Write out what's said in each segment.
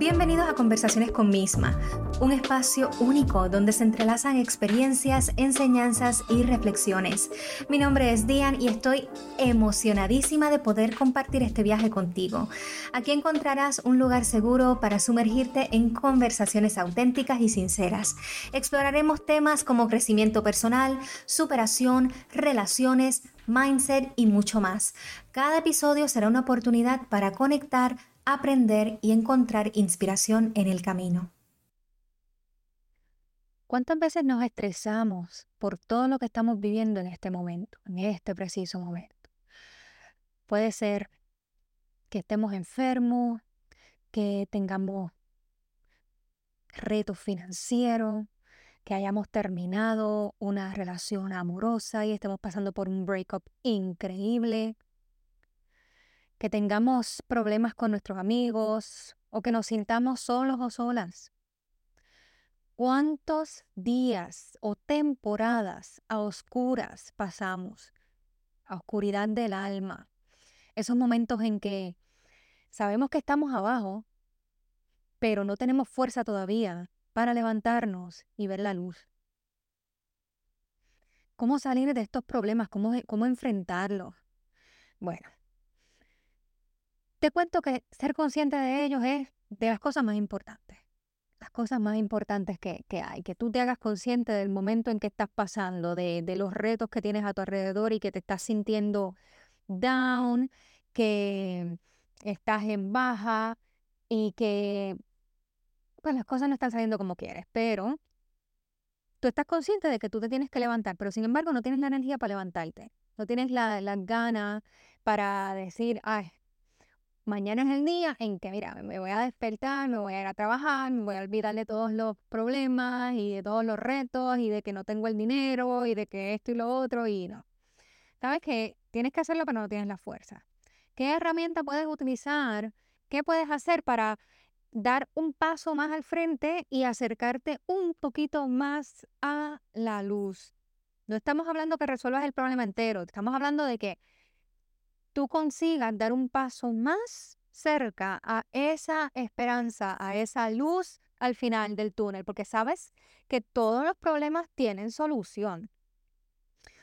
Bienvenidos a Conversaciones con Misma, un espacio único donde se entrelazan experiencias, enseñanzas y reflexiones. Mi nombre es Dian y estoy emocionadísima de poder compartir este viaje contigo. Aquí encontrarás un lugar seguro para sumergirte en conversaciones auténticas y sinceras. Exploraremos temas como crecimiento personal, superación, relaciones, mindset y mucho más. Cada episodio será una oportunidad para conectar, aprender y encontrar inspiración en el camino. ¿Cuántas veces nos estresamos por todo lo que estamos viviendo en este momento, en este preciso momento? Puede ser que estemos enfermos, que tengamos retos financieros, que hayamos terminado una relación amorosa y estemos pasando por un breakup increíble, que tengamos problemas con nuestros amigos o que nos sintamos solos o solas. ¿Cuántos días o temporadas a oscuras pasamos? A oscuridad del alma. Esos momentos en que sabemos que estamos abajo, pero no tenemos fuerza todavía para levantarnos y ver la luz. ¿Cómo salir de estos problemas? ¿Cómo, cómo enfrentarlos? Bueno, te cuento que ser consciente de ellos es de las cosas más importantes. Las cosas más importantes que, hay, que tú te hagas consciente del momento en que estás pasando, de, de los retos que tienes a tu alrededor y que te estás sintiendo down, que estás en baja y que pues las cosas no están saliendo como quieres, pero tú estás consciente de que tú te tienes que levantar, pero sin embargo no tienes la energía para levantarte, no tienes la, la gana para decir, ay, mañana es el día en que, mira, me voy a despertar, me voy a ir a trabajar, me voy a olvidar de todos los problemas y de todos los retos y de que no tengo el dinero y de que esto y lo otro y no. Sabes que tienes que hacerlo pero no tienes la fuerza. ¿Qué herramienta puedes utilizar? ¿Qué puedes hacer para dar un paso más al frente y acercarte un poquito más a la luz? No estamos hablando que resuelvas el problema entero, estamos hablando de que tú consigas dar un paso más cerca a esa esperanza, a esa luz al final del túnel, porque sabes que todos los problemas tienen solución.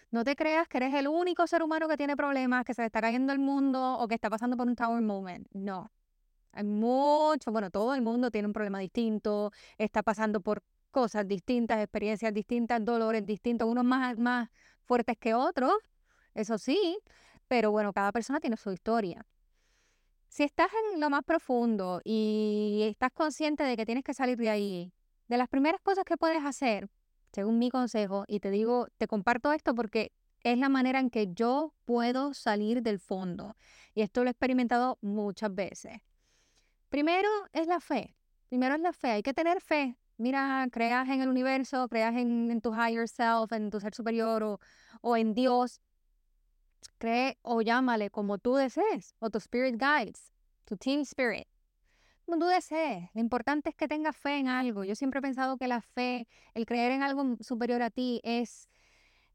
No te creas que eres el único ser humano que tiene problemas, que se le está cayendo el mundo o que está pasando por un tower moment. No. Hay mucho, bueno, todo el mundo tiene un problema distinto, está pasando por cosas distintas, experiencias distintas, dolores distintos, unos más, más fuertes que otros, eso sí, pero bueno, cada persona tiene su historia. Si estás en lo más profundo y estás consciente de que tienes que salir de ahí, de las primeras cosas que puedes hacer, según mi consejo, y te digo, te comparto esto porque es la manera en que yo puedo salir del fondo. Y esto lo he experimentado muchas veces. Primero es la fe. Primero es la fe. Hay que tener fe. Mira, creas en el universo, creas en, tu higher self, en tu ser superior o, o en Dios cree o llámale como tú desees, o tu spirit guides, tu team spirit. Como tú desees. Lo importante es que tengas fe en algo. Yo siempre he pensado que la fe, el creer en algo superior a ti, es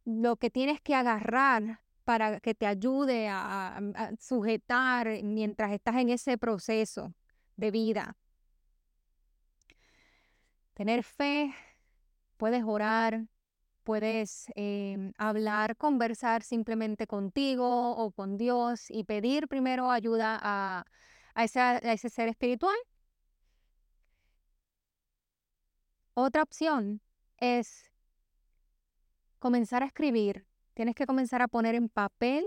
lo que tienes que agarrar para que te ayude a, a sujetar mientras estás en ese proceso de vida. Tener fe, puedes orar, Puedes em, hablar, conversar simplemente contigo o con Dios y pedir primero ayuda a, a ese ser espiritual. Otra opción es comenzar a escribir. Tienes que comenzar a poner en papel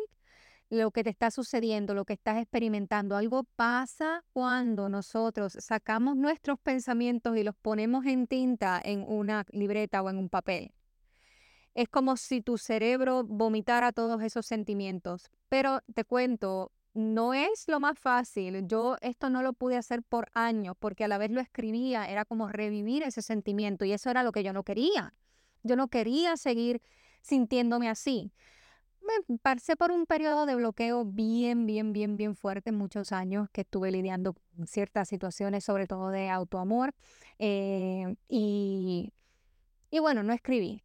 lo que te está sucediendo, lo que estás experimentando. Algo pasa cuando nosotros sacamos nuestros pensamientos y los ponemos en tinta en una libreta o en un papel es como si tu cerebro vomitara todos esos sentimientos. Pero te cuento, no es lo más fácil. Yo esto no lo pude hacer por años porque a la vez lo escribía, era como revivir ese sentimiento y eso era lo que yo no quería. Yo no quería seguir sintiéndome así. Me pasé por un periodo de bloqueo bien, bien, bien, bien fuerte, muchos años que estuve lidiando con ciertas situaciones, sobre todo de autoamor. Eh, y, y bueno, no escribí.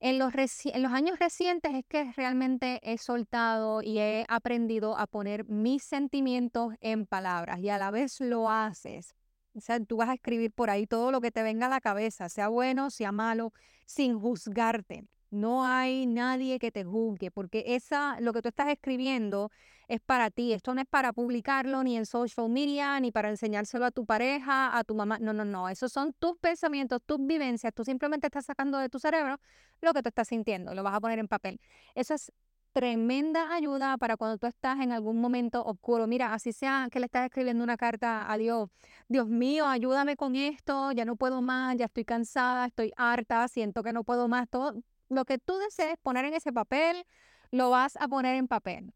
En los, en los años recientes es que realmente he soltado y he aprendido a poner mis sentimientos en palabras y a la vez lo haces O sea, tú vas a escribir por ahí todo lo que te venga a la cabeza, sea bueno, sea malo, sin juzgarte. No hay nadie que te juzgue, porque esa, lo que tú estás escribiendo es para ti. Esto no es para publicarlo ni en social media, ni para enseñárselo a tu pareja, a tu mamá. No, no, no. Esos son tus pensamientos, tus vivencias. Tú simplemente estás sacando de tu cerebro lo que tú estás sintiendo. Lo vas a poner en papel. Eso es tremenda ayuda para cuando tú estás en algún momento oscuro. Mira, así sea que le estás escribiendo una carta a Dios. Dios mío, ayúdame con esto, ya no puedo más, ya estoy cansada, estoy harta, siento que no puedo más. Todo lo que tú desees poner en ese papel, lo vas a poner en papel.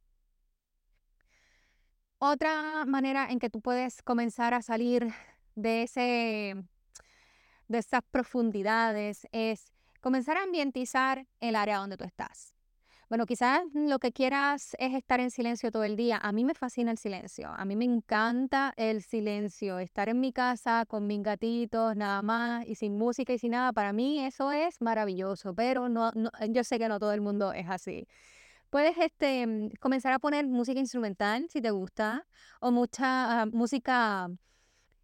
Otra manera en que tú puedes comenzar a salir de, ese, de esas profundidades es comenzar a ambientizar el área donde tú estás. Bueno, quizás lo que quieras es estar en silencio todo el día. A mí me fascina el silencio. A mí me encanta el silencio. Estar en mi casa con mis gatitos, nada más, y sin música y sin nada. Para mí eso es maravilloso, pero no, yo sé que no todo el mundo es así. Puedes este, mm, comenzar a poner música instrumental si te gusta, o mucha ah, música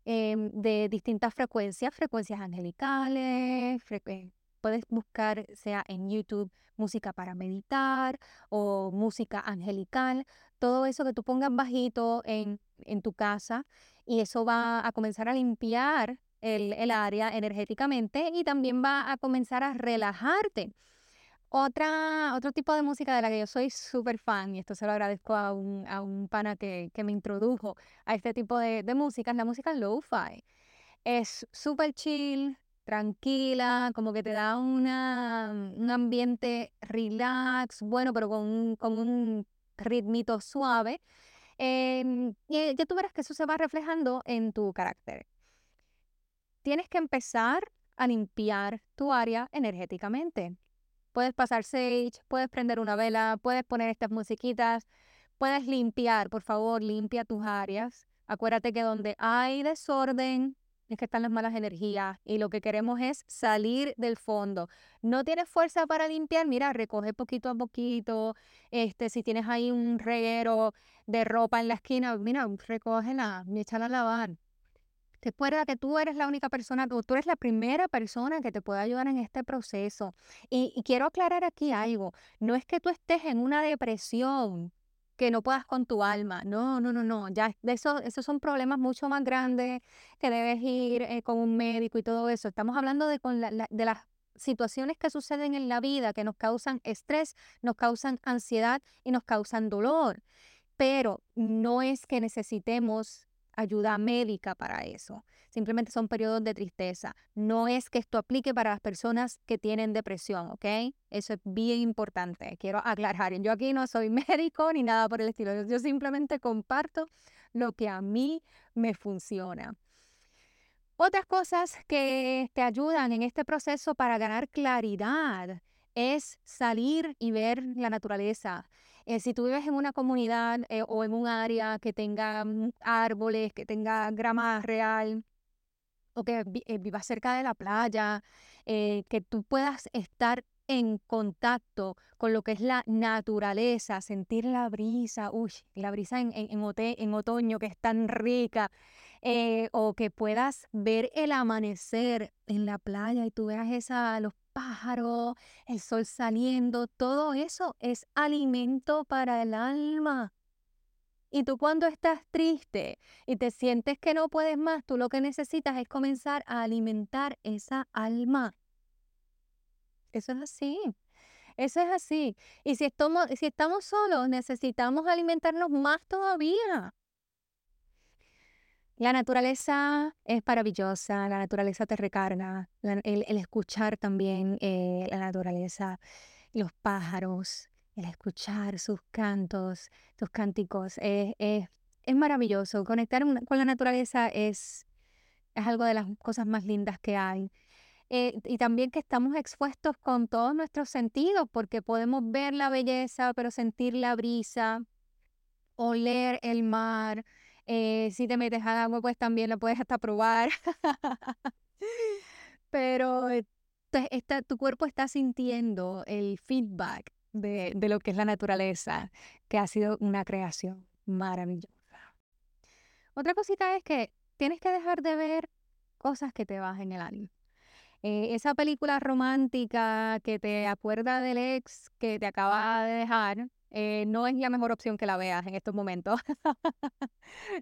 em, de distintas frecuencias, frecuencias angelicales, puedes buscar, sea en YouTube, música para meditar o música angelical, todo eso que tú pongas bajito en, en tu casa y eso va a comenzar a limpiar el, el área energéticamente y también va a comenzar a relajarte. Otra, otro tipo de música de la que yo soy súper fan, y esto se lo agradezco a un, a un pana que, que me introdujo a este tipo de, de música, es la música lo-fi. Es súper chill, tranquila, como que te da una, un ambiente relax, bueno, pero con un, con un ritmito suave. Em, y ya tú verás que eso se va reflejando en tu carácter. Tienes que empezar a limpiar tu área energéticamente. Puedes pasar sage, puedes prender una vela, puedes poner estas musiquitas, puedes limpiar, por favor, limpia tus áreas. Acuérdate que donde hay desorden es que están las malas energías y lo que queremos es salir del fondo. No tienes fuerza para limpiar, mira, recoge poquito a poquito. Este, si tienes ahí un reguero de ropa en la esquina, mira, recógela échala a lavar. Recuerda que tú eres la única persona, tú, eres la primera persona que te puede ayudar en este proceso. Y, quiero aclarar aquí algo, no es que tú estés en una depresión que no puedas con tu alma. No, no, no, no. Ya eso, esos son problemas mucho más grandes que debes ir eh, con un médico y todo eso. Estamos hablando de, con de las situaciones que suceden en la vida que nos causan estrés, nos causan ansiedad y nos causan dolor. Pero no es que necesitemos ayuda médica para eso. Simplemente son periodos de tristeza. No es que esto aplique para las personas que tienen depresión, ¿ok? Eso es bien importante. Quiero aclarar. Yo aquí no soy médico ni nada por el estilo. Yo simplemente comparto lo que a mí me funciona. Otras cosas que te ayudan en este proceso para ganar claridad es salir y ver la naturaleza. Eh, si tú vives en una comunidad eh, o en un área que tenga mm, árboles, que tenga grama real, o que eh, vivas cerca de la playa, que tú puedas estar en contacto con lo que es la naturaleza, sentir la brisa, uy, la brisa en, en, otoño que es tan rica, o que puedas ver el amanecer en la playa y tú veas esa, los pájaros, el sol saliendo, todo eso es alimento para el alma. Y tú cuando estás triste y te sientes que no puedes más, tú lo que necesitas es comenzar a alimentar esa alma. Eso es así. Eso es así. Y si estamos, si estamos solos, necesitamos alimentarnos más todavía. La naturaleza es maravillosa, la naturaleza te recarga, el, escuchar también eh, la naturaleza, los pájaros, el escuchar sus cantos, sus cánticos, es, maravilloso. Conectar con la naturaleza es, es algo de las cosas más lindas que hay. Eh, y también que estamos expuestos con todos nuestros sentidos, porque podemos ver la belleza, pero sentir la brisa, oler el mar, eh, si te metes al agua, pues también lo puedes hasta probar. Pero eh, tu cuerpo está sintiendo el feedback de, de lo que es la naturaleza, que ha sido una creación maravillosa. Otra cosita es que tienes que dejar de ver cosas que te bajen el ánimo. Eh, esa película romántica que te acuerda del ex que te acaba de dejar, eh, no es la mejor opción que la veas en estos momentos.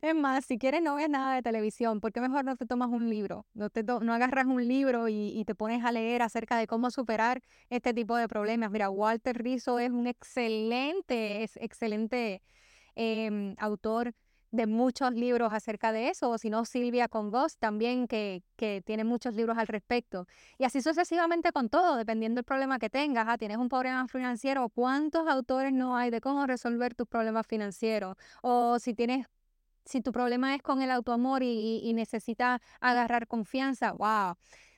es más, si quieres no ves nada de televisión, ¿por qué mejor no te tomas un libro? No, te no agarras un libro y, te pones a leer acerca de cómo superar este tipo de problemas. Mira, Walter Rizzo es un excelente, es excelente em, autor de muchos libros acerca de eso, o si no, Silvia Congos también, que, que, tiene muchos libros al respecto. Y así sucesivamente con todo, dependiendo del problema que tengas. Ah, tienes un problema financiero, ¿cuántos autores no hay de cómo resolver tus problemas financieros? O si tienes, si tu problema es con el autoamor y, y, necesitas agarrar confianza, wow,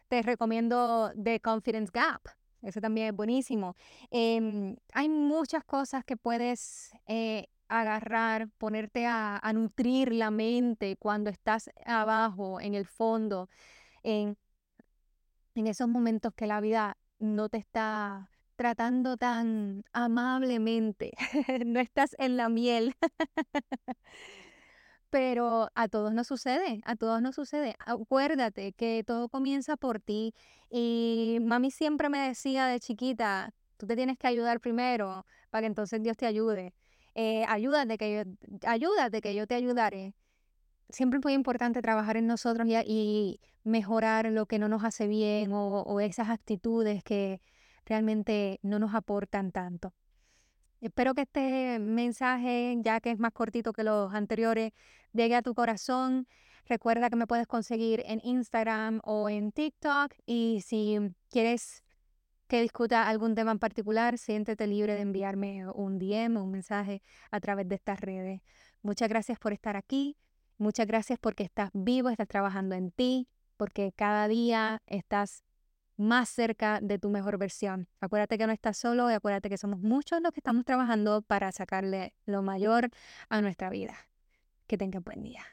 te recomiendo The Confidence Gap. Ese también es buenísimo. Em, hay muchas cosas que puedes eh, agarrar, ponerte a, nutrir la mente cuando estás abajo, en el fondo, en, en esos momentos que la vida no te está tratando tan amablemente, no estás en la miel. Pero a todos nos sucede, a todos nos sucede. Acuérdate que todo comienza por ti. Y mami siempre me decía de chiquita, tú te tienes que ayudar primero para que entonces Dios te ayude eh, ayúdate, que yo, ayúdate que yo te ayudaré. Siempre es muy importante trabajar en nosotros y, mejorar lo que no nos hace bien o, o esas actitudes que realmente no nos aportan tanto. Espero que este mensaje, ya que es más cortito que los anteriores, llegue a tu corazón. Recuerda que me puedes conseguir en Instagram o en TikTok y si quieres que discuta algún tema en particular, siéntete libre de enviarme un DM o un mensaje a través de estas redes. Muchas gracias por estar aquí. Muchas gracias porque estás vivo, estás trabajando en ti, porque cada día estás más cerca de tu mejor versión. Acuérdate que no estás solo y acuérdate que somos muchos los que estamos trabajando para sacarle lo mayor a nuestra vida. Que tengas buen día.